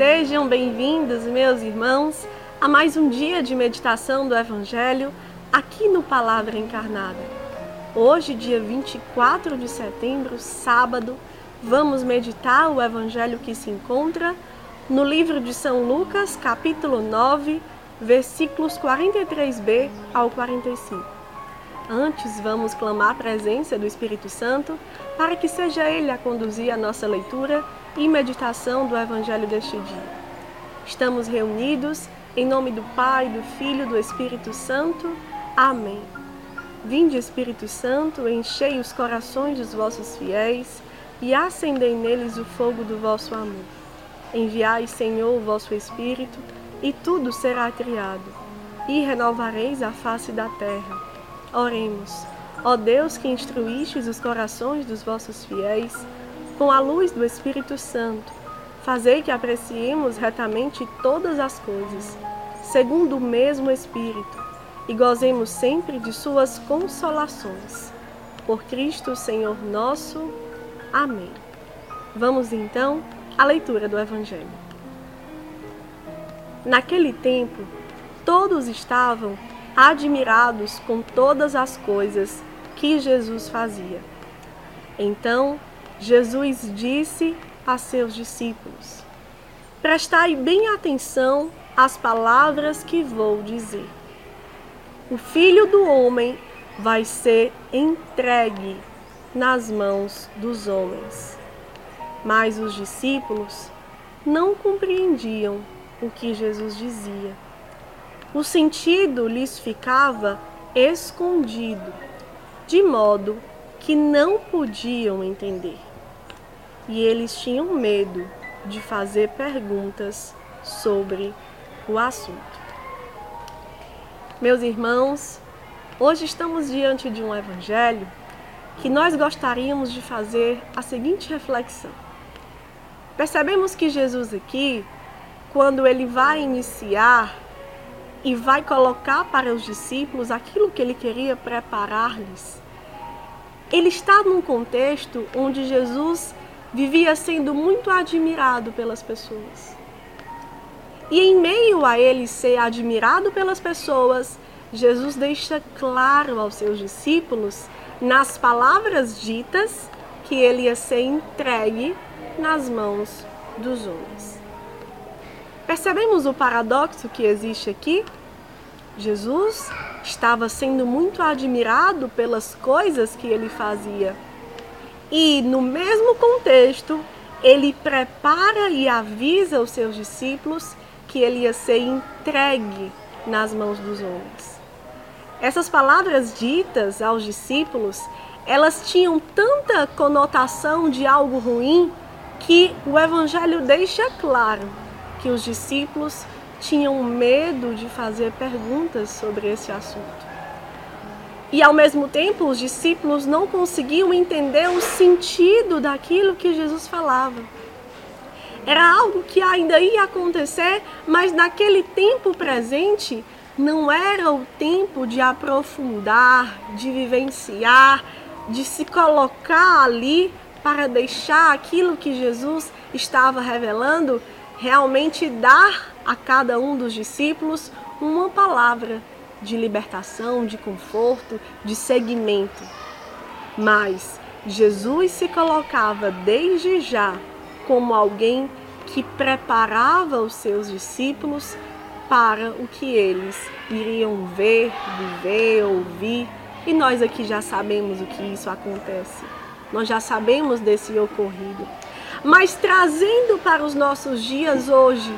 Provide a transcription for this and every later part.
Sejam bem-vindos, meus irmãos, a mais um dia de meditação do Evangelho aqui no Palavra Encarnada. Hoje, dia 24 de setembro, sábado, vamos meditar o Evangelho que se encontra no livro de São Lucas, capítulo 9, versículos 43b ao 45. Antes, vamos clamar a presença do Espírito Santo para que seja Ele a conduzir a nossa leitura e meditação do Evangelho deste dia. Estamos reunidos em nome do Pai, do Filho do Espírito Santo. Amém. Vinde, Espírito Santo, enchei os corações dos vossos fiéis e acendei neles o fogo do vosso amor. Enviai, Senhor, o vosso Espírito, e tudo será criado, e renovareis a face da terra. Oremos. Ó Deus que instruístes os corações dos vossos fiéis, com a luz do Espírito Santo, fazei que apreciemos retamente todas as coisas, segundo o mesmo Espírito, e gozemos sempre de Suas consolações. Por Cristo, Senhor nosso. Amém. Vamos então à leitura do Evangelho. Naquele tempo, todos estavam admirados com todas as coisas que Jesus fazia. Então, Jesus disse a seus discípulos: Prestai bem atenção às palavras que vou dizer. O filho do homem vai ser entregue nas mãos dos homens. Mas os discípulos não compreendiam o que Jesus dizia. O sentido lhes ficava escondido, de modo que não podiam entender e eles tinham medo de fazer perguntas sobre o assunto. Meus irmãos, hoje estamos diante de um evangelho que nós gostaríamos de fazer a seguinte reflexão. Percebemos que Jesus aqui, quando ele vai iniciar e vai colocar para os discípulos aquilo que ele queria preparar-lhes, ele está num contexto onde Jesus vivia sendo muito admirado pelas pessoas. E em meio a ele ser admirado pelas pessoas, Jesus deixa claro aos seus discípulos, nas palavras ditas, que ele ia ser entregue nas mãos dos homens. Percebemos o paradoxo que existe aqui? Jesus estava sendo muito admirado pelas coisas que ele fazia e no mesmo contexto, ele prepara e avisa os seus discípulos que ele ia ser entregue nas mãos dos homens. Essas palavras ditas aos discípulos, elas tinham tanta conotação de algo ruim que o evangelho deixa claro que os discípulos tinham medo de fazer perguntas sobre esse assunto. E ao mesmo tempo, os discípulos não conseguiam entender o sentido daquilo que Jesus falava. Era algo que ainda ia acontecer, mas naquele tempo presente não era o tempo de aprofundar, de vivenciar, de se colocar ali para deixar aquilo que Jesus estava revelando realmente dar a cada um dos discípulos uma palavra de libertação, de conforto, de seguimento. Mas Jesus se colocava desde já como alguém que preparava os seus discípulos para o que eles iriam ver, viver, ouvir. E nós aqui já sabemos o que isso acontece. Nós já sabemos desse ocorrido. Mas trazendo para os nossos dias hoje,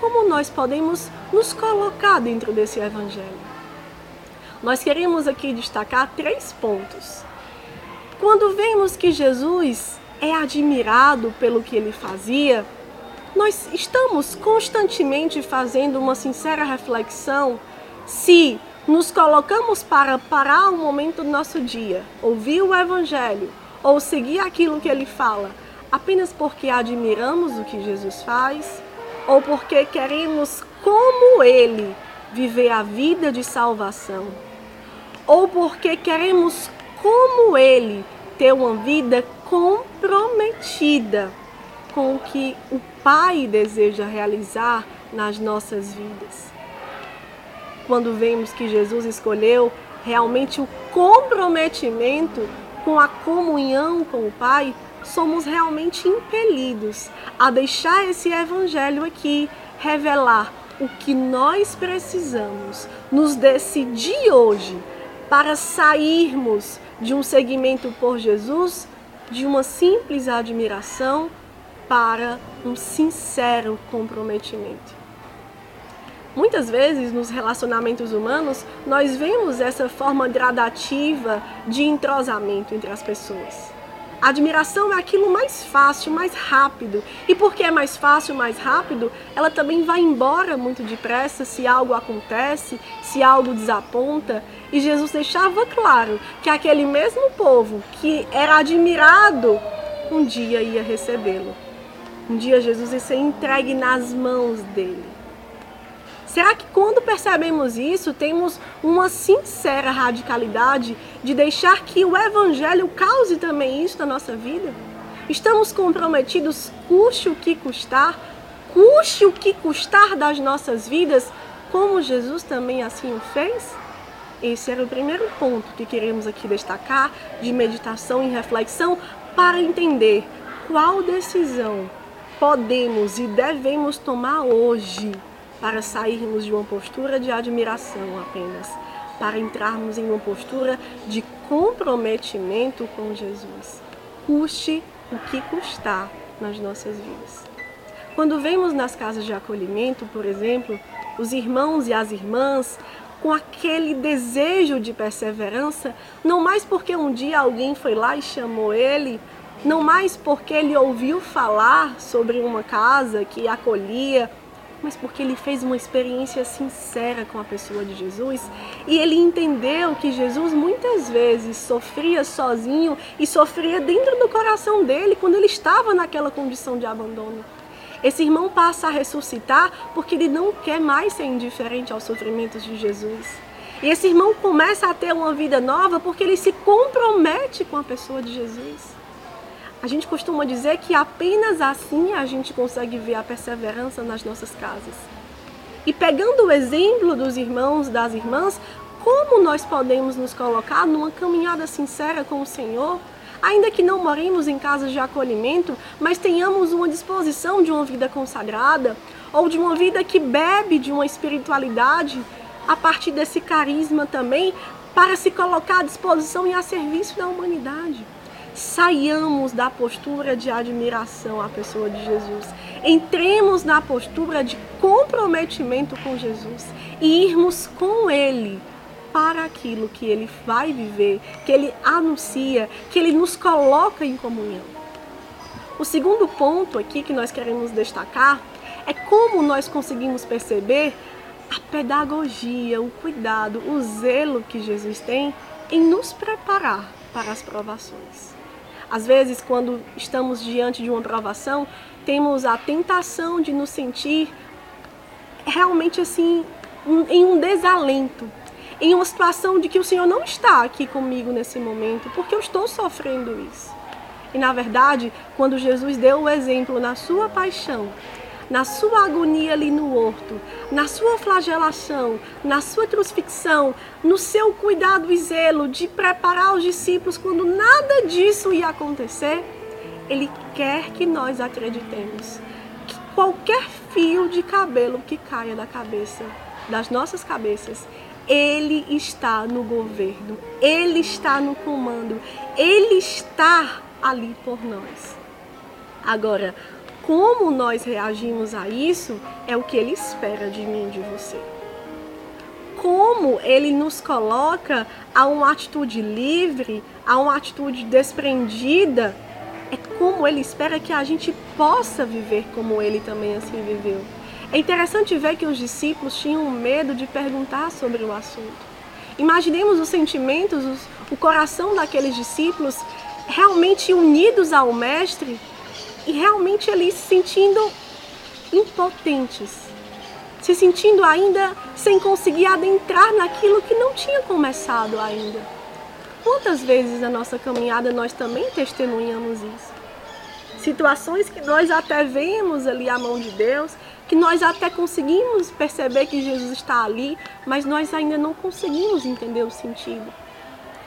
como nós podemos nos colocar dentro desse evangelho? Nós queremos aqui destacar três pontos. Quando vemos que Jesus é admirado pelo que ele fazia, nós estamos constantemente fazendo uma sincera reflexão se nos colocamos para parar um momento do nosso dia, ouvir o Evangelho ou seguir aquilo que ele fala, apenas porque admiramos o que Jesus faz ou porque queremos, como ele, viver a vida de salvação ou porque queremos, como Ele, ter uma vida comprometida com o que o Pai deseja realizar nas nossas vidas. Quando vemos que Jesus escolheu realmente o comprometimento com a comunhão com o Pai, somos realmente impelidos a deixar esse evangelho aqui revelar o que nós precisamos nos decidir hoje para sairmos de um segmento por Jesus, de uma simples admiração para um sincero comprometimento. Muitas vezes nos relacionamentos humanos nós vemos essa forma gradativa de entrosamento entre as pessoas. A admiração é aquilo mais fácil, mais rápido. E porque é mais fácil, mais rápido, ela também vai embora muito depressa se algo acontece, se algo desaponta. E Jesus deixava claro que aquele mesmo povo que era admirado, um dia ia recebê-lo. Um dia Jesus ia ser entregue nas mãos dele. Será que quando percebemos isso, temos uma sincera radicalidade de deixar que o Evangelho cause também isso na nossa vida? Estamos comprometidos, custe o que custar, custe o que custar das nossas vidas, como Jesus também assim o fez? Esse era o primeiro ponto que queremos aqui destacar de meditação e reflexão para entender qual decisão podemos e devemos tomar hoje para sairmos de uma postura de admiração apenas, para entrarmos em uma postura de comprometimento com Jesus. Custe o que custar nas nossas vidas. Quando vemos nas casas de acolhimento, por exemplo, os irmãos e as irmãs com aquele desejo de perseverança, não mais porque um dia alguém foi lá e chamou ele, não mais porque ele ouviu falar sobre uma casa que acolhia mas porque ele fez uma experiência sincera com a pessoa de Jesus e ele entendeu que Jesus muitas vezes sofria sozinho e sofria dentro do coração dele quando ele estava naquela condição de abandono. Esse irmão passa a ressuscitar porque ele não quer mais ser indiferente aos sofrimentos de Jesus. E esse irmão começa a ter uma vida nova porque ele se compromete com a pessoa de Jesus. A gente costuma dizer que apenas assim a gente consegue ver a perseverança nas nossas casas. E pegando o exemplo dos irmãos, das irmãs, como nós podemos nos colocar numa caminhada sincera com o Senhor, ainda que não moremos em casas de acolhimento, mas tenhamos uma disposição de uma vida consagrada ou de uma vida que bebe de uma espiritualidade a partir desse carisma também para se colocar à disposição e a serviço da humanidade saiamos da postura de admiração à pessoa de Jesus. Entremos na postura de comprometimento com Jesus e irmos com Ele para aquilo que Ele vai viver, que Ele anuncia, que Ele nos coloca em comunhão. O segundo ponto aqui que nós queremos destacar é como nós conseguimos perceber a pedagogia, o cuidado, o zelo que Jesus tem em nos preparar para as provações. Às vezes, quando estamos diante de uma provação, temos a tentação de nos sentir realmente assim em um desalento, em uma situação de que o Senhor não está aqui comigo nesse momento, porque eu estou sofrendo isso. E na verdade, quando Jesus deu o exemplo na sua paixão, na sua agonia ali no horto, na sua flagelação, na sua crucifixão, no seu cuidado e zelo de preparar os discípulos quando nada disso ia acontecer, ele quer que nós acreditemos que qualquer fio de cabelo que caia da cabeça, das nossas cabeças, ele está no governo, ele está no comando, ele está ali por nós. Agora, como nós reagimos a isso é o que ele espera de mim de você. Como ele nos coloca a uma atitude livre, a uma atitude desprendida, é como ele espera que a gente possa viver como ele também assim viveu. É interessante ver que os discípulos tinham medo de perguntar sobre o assunto. Imaginemos os sentimentos, os, o coração daqueles discípulos realmente unidos ao Mestre e realmente ali se sentindo impotentes, se sentindo ainda sem conseguir adentrar naquilo que não tinha começado ainda. Quantas vezes na nossa caminhada nós também testemunhamos isso? situações que nós até vemos ali a mão de Deus, que nós até conseguimos perceber que Jesus está ali, mas nós ainda não conseguimos entender o sentido.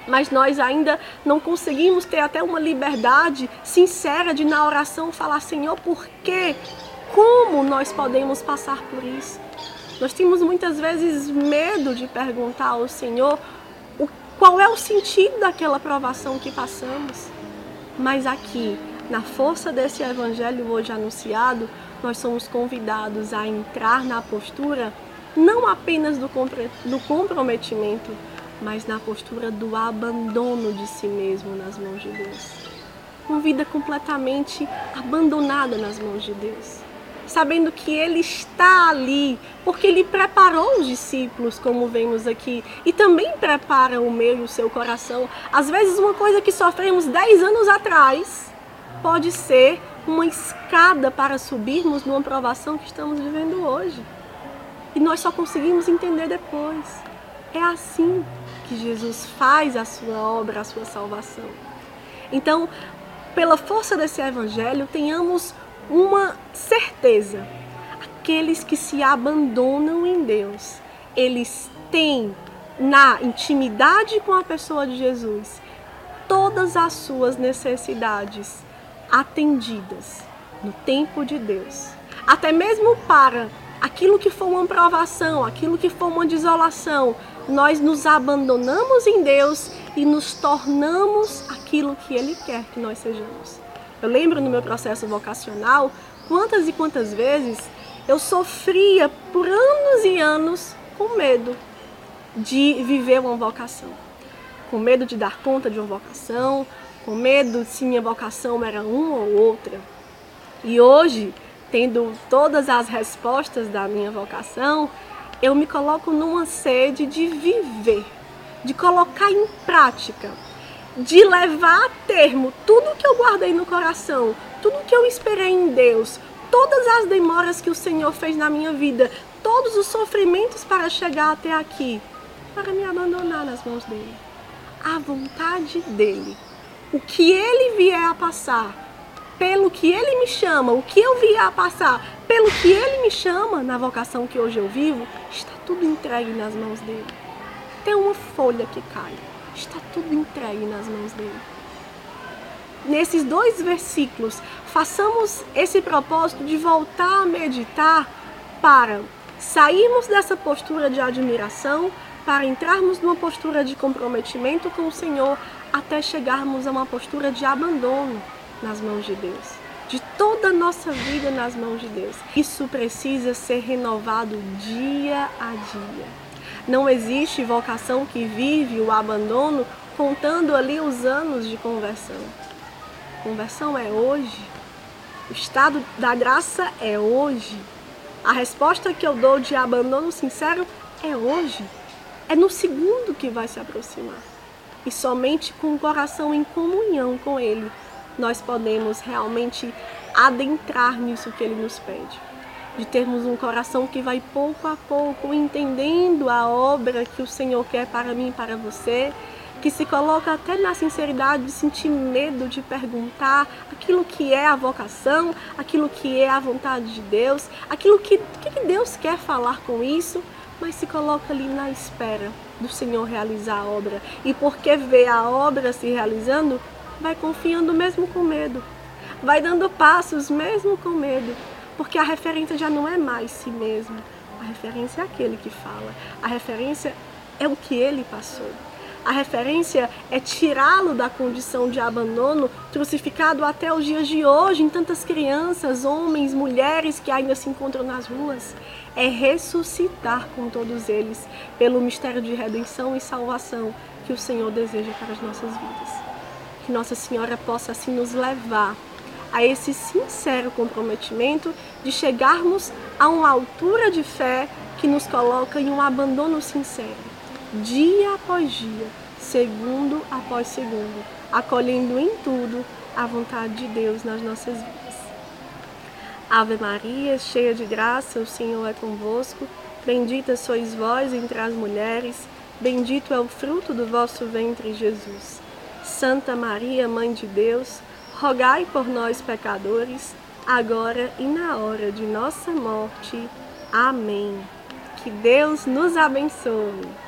Mas nós ainda não conseguimos ter até uma liberdade sincera de na oração falar, Senhor, por quê? Como nós podemos passar por isso? Nós temos muitas vezes medo de perguntar ao Senhor o, qual é o sentido daquela provação que passamos. Mas aqui, na força desse evangelho hoje anunciado, nós somos convidados a entrar na postura não apenas do, do comprometimento, mas na postura do abandono de si mesmo nas mãos de Deus. Uma vida completamente abandonada nas mãos de Deus sabendo que Ele está ali, porque Ele preparou os discípulos, como vemos aqui, e também prepara o meu e o seu coração. Às vezes, uma coisa que sofremos 10 anos atrás pode ser uma escada para subirmos numa provação que estamos vivendo hoje. E nós só conseguimos entender depois. É assim que Jesus faz a sua obra, a sua salvação. Então, pela força desse evangelho, tenhamos uma certeza: aqueles que se abandonam em Deus, eles têm na intimidade com a pessoa de Jesus todas as suas necessidades atendidas no tempo de Deus. Até mesmo para aquilo que for uma provação, aquilo que for uma desolação, nós nos abandonamos em Deus e nos tornamos aquilo que Ele quer que nós sejamos. Eu lembro no meu processo vocacional quantas e quantas vezes eu sofria por anos e anos com medo de viver uma vocação. Com medo de dar conta de uma vocação, com medo se minha vocação era uma ou outra. E hoje, tendo todas as respostas da minha vocação, eu me coloco numa sede de viver, de colocar em prática de levar a termo tudo que eu guardei no coração, tudo que eu esperei em Deus, todas as demoras que o Senhor fez na minha vida, todos os sofrimentos para chegar até aqui, para me abandonar nas mãos dele. A vontade dele. O que ele vier a passar, pelo que ele me chama, o que eu vier a passar, pelo que ele me chama na vocação que hoje eu vivo, está tudo entregue nas mãos dele. Tem uma folha que cai está tudo entregue nas mãos dele. Nesses dois versículos, façamos esse propósito de voltar a meditar para sairmos dessa postura de admiração, para entrarmos numa postura de comprometimento com o Senhor, até chegarmos a uma postura de abandono nas mãos de Deus. De toda a nossa vida nas mãos de Deus. Isso precisa ser renovado dia a dia. Não existe vocação que vive o abandono contando ali os anos de conversão. Conversão é hoje. O estado da graça é hoje. A resposta que eu dou de abandono sincero é hoje. É no segundo que vai se aproximar. E somente com o coração em comunhão com Ele nós podemos realmente adentrar nisso que Ele nos pede de termos um coração que vai pouco a pouco entendendo a obra que o Senhor quer para mim e para você, que se coloca até na sinceridade de sentir medo de perguntar aquilo que é a vocação, aquilo que é a vontade de Deus, aquilo que, que Deus quer falar com isso, mas se coloca ali na espera do Senhor realizar a obra. E porque vê a obra se realizando, vai confiando mesmo com medo, vai dando passos mesmo com medo porque a referência já não é mais si mesmo. A referência é aquele que fala. A referência é o que ele passou. A referência é tirá-lo da condição de abandono, crucificado até os dias de hoje, em tantas crianças, homens, mulheres que ainda se encontram nas ruas. É ressuscitar com todos eles, pelo mistério de redenção e salvação que o Senhor deseja para as nossas vidas. Que Nossa Senhora possa assim nos levar a esse sincero comprometimento de chegarmos a uma altura de fé que nos coloca em um abandono sincero, dia após dia, segundo após segundo, acolhendo em tudo a vontade de Deus nas nossas vidas. Ave Maria, cheia de graça, o Senhor é convosco. Bendita sois vós entre as mulheres, bendito é o fruto do vosso ventre, Jesus. Santa Maria, Mãe de Deus, rogai por nós, pecadores, agora e na hora de nossa morte. Amém. Que Deus nos abençoe.